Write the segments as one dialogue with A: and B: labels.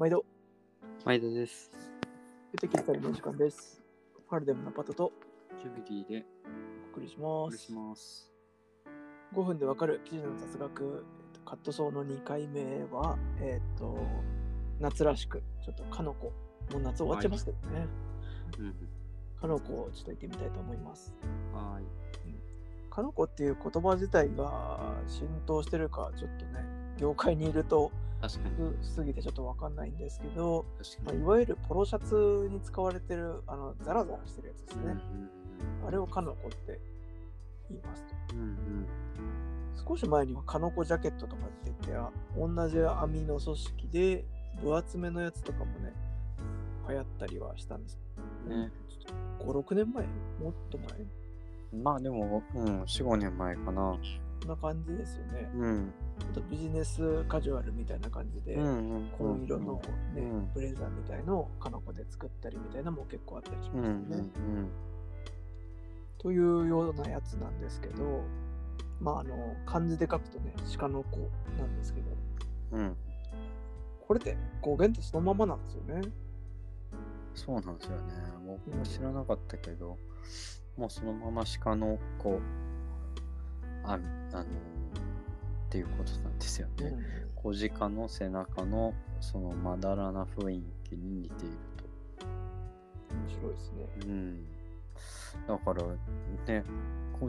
A: 毎度、
B: 毎度です。
A: 出てきたりの時間です。ファルデムのパトと
B: ジュビリーで
A: お送りします
B: お送りし。ます。
A: 5分でわかる記事の雑学、えっとカットソーの2回目は、えっ、と、夏らしく、ちょっとかのこ、もう夏終わっちゃいますけどね。
B: うん。
A: かのこをちょっと言ってみたいと思います。
B: はーい。
A: かのこっていう言葉自体が浸透してるか、ちょっとね、業界にいるとすぎてちょっとわかんないんですけど、まあ。いわゆるポロシャツに使われてる、あの、ザラザラしてるやつですね。あれをかのこって言いますと。
B: うんうん
A: 少し前にはカノコジャケットとかって言ってあ同じ網の組織で分厚めのやつとかもね流行ったりはしたんです
B: うん。ね。
A: 56年前？もっと前？
B: まあでも、うん、4、5年前かな。
A: こんな感じですよね
B: うん。
A: ちょっとビジネスカジュアルみたいな感じで、
B: うんうん。
A: 紺色の、ね
B: うん
A: ブレザーみたいのをカノコで作ったりみたいなのも結構あったりしますよね、
B: ん
A: というようなやつなんですけどまああの漢字で書くとね鹿の子なんですけど
B: うん。うん。
A: これって語源ってそのままなんですよね
B: そうなんですよね。僕も知らなかったけど、もうそのまま鹿の子、あ、あのーっていうことなんですよね。
A: うん
B: 小鹿の背中のそのまだらな雰囲気に似ていると。
A: 面白いですね。
B: うん。だからね、小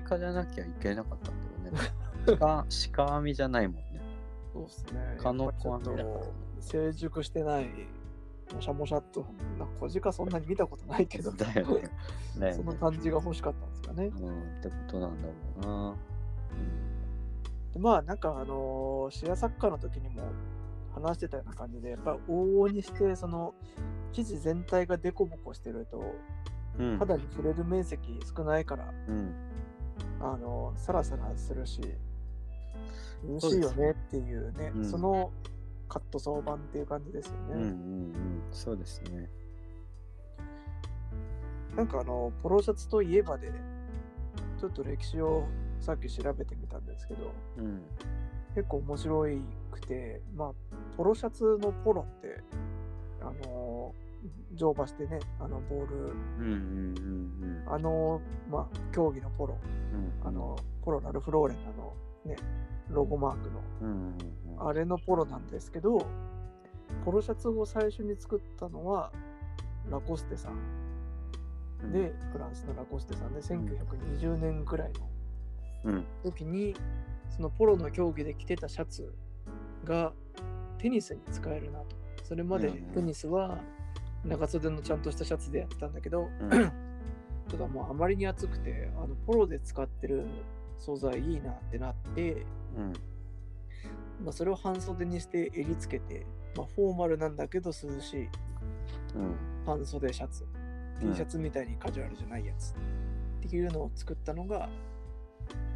B: 鹿じゃなきゃいけなかったんだよね。鹿、鹿網じゃないもんね。
A: そうですね。
B: 蚊の子
A: やっぱちょっ
B: 網だからね
A: と成熟してない、もしゃもしゃっと、な小鹿そんなに見たことないけど、
B: だよね。だよ
A: その
B: ね。
A: 感じが欲しかったんですかね。
B: うん、ってことなんだろうな。
A: でまあなんかあのーシェアサッカーの時にも話してたような感じで、やっぱ往々にして、その生地全体がデコボコしてると、
B: うん。
A: 肌に触れる面積少ないから、
B: うん。
A: あのサラサラするし、美味しいよねっていうね、
B: うん
A: そのカット相版っていう感じですよね。
B: うんうんうん。そうですね。
A: なんかあの、ポロシャツといえばで、ちょっと歴史をさっき調べてみたんですけど、
B: うん。
A: 結構面白くて、まあ、ポロシャツのポロって、あの、乗馬してね、あの、ボール、
B: うんうんうん
A: あの、まあ、競技のポロ、
B: うん。
A: あの、ポロラルフローレンの、ね、ロゴマークの、
B: うんうんうん。
A: あれのポロなんですけど、ポロシャツを最初に作ったのは、ラコステさん。
B: うん。
A: で、フランスのラコステさんで、1920年くらいの
B: うん。
A: 時にそのポロの競技で着てたシャツがテニスに使えるなと。それまでテニスは長袖のちゃんとしたシャツでやってたんだけど、
B: うん。
A: ちょっともうあまりに暑くてあのポロで使ってる素材いいなってなって、
B: うん。
A: まあ、それを半袖にして襟つけて、まあ、フォーマルなんだけど涼しい
B: うん。
A: 半袖シャツ、
B: うん
A: T シャツみたいにカジュアルじゃないやつっていうのを作ったのが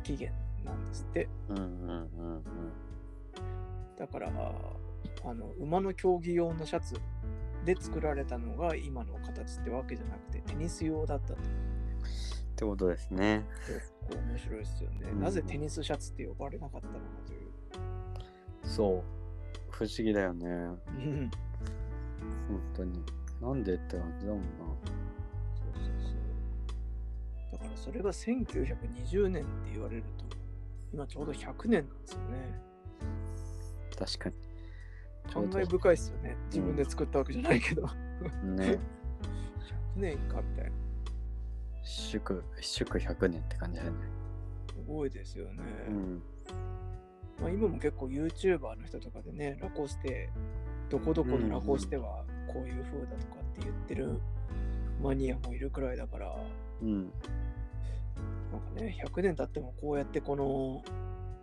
A: 起源なんですって
B: うんうんうん
A: だからあの馬の競技用のシャツで作られたのが今の形ってわけじゃなくてテニス用だったと
B: ってことですね。
A: 結構面白いですよね、
B: うん
A: なぜテニスシャツって呼ばれなかったのかという
B: そう。不思議だよね。
A: うん
B: 本当に。なんでって感じだもんな。
A: そうそうそうだからそれが1920年って言われると今ちょうど100年なんですよね
B: 確かに。
A: 感慨深いですよね自分で作ったわけじゃないけど、
B: ね。
A: 100年かみたいな
B: 祝、祝100年って感じだよね。
A: すごいですよね、
B: うん。
A: まあ、今も結構 YouTuber の人とかでね、ラコステ、どこどこのラコステはこういう風だとかって言ってるマニアもいるくらいだから、
B: うん。
A: なんかね、100年経ってもこうやってこの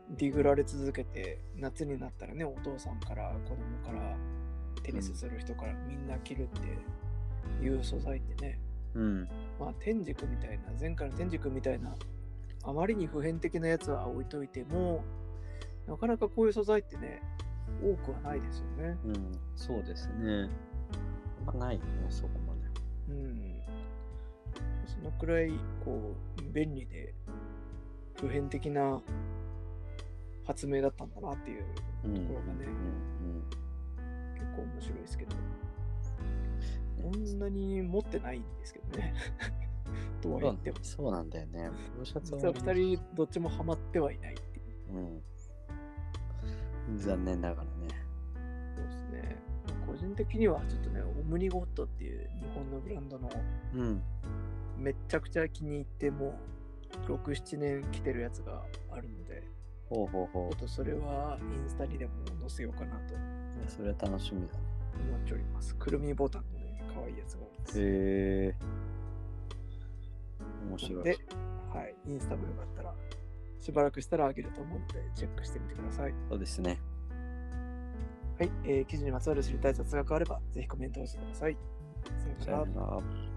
A: ディグられ続けて、夏になったらね、お父さんから子供からテニスする人からみんな着るっていう素材ってね、
B: うん。
A: まあ天竺みたいな、前回の天竺みたいな、あまりに普遍的なやつは置いといても、なかなかこういう素材ってね、多くはないですよね。
B: うん。そうですね。まないよね、そこまで。
A: うん。そのくらい、こう、便利で、普遍的な発明だったんだなっていう
B: うん。
A: ところがね
B: うん。
A: 結構白いですけど、こんなに持ってないんですけどね。とは
B: そう
A: 言っても。
B: そうなんだよね。ポロシャツ
A: 実は2人どっちもハマってはいないっていう。
B: うん。残念ながらね。
A: そうですね。個人的にはちょっとね、オムニゴットっていう日本のブランドの
B: うん。
A: めっちゃくちゃ気に入ってもう6、7年着てるやつがあるので、
B: ほうほうほ
A: ちょっとそれはインスタにでも載せようかなと
B: それは楽しみだね。
A: 思っております。くるみボタンのね、可愛いやつがあります。
B: へえ。面白い。
A: で、はい、インスタもよかったら、しばらくしたらあげると思うので、チェックしてみてください。
B: そうですね。
A: はい、えー記事にまつわる知りたい雑学があれば、ぜひコメントをしてください。
B: さよなら。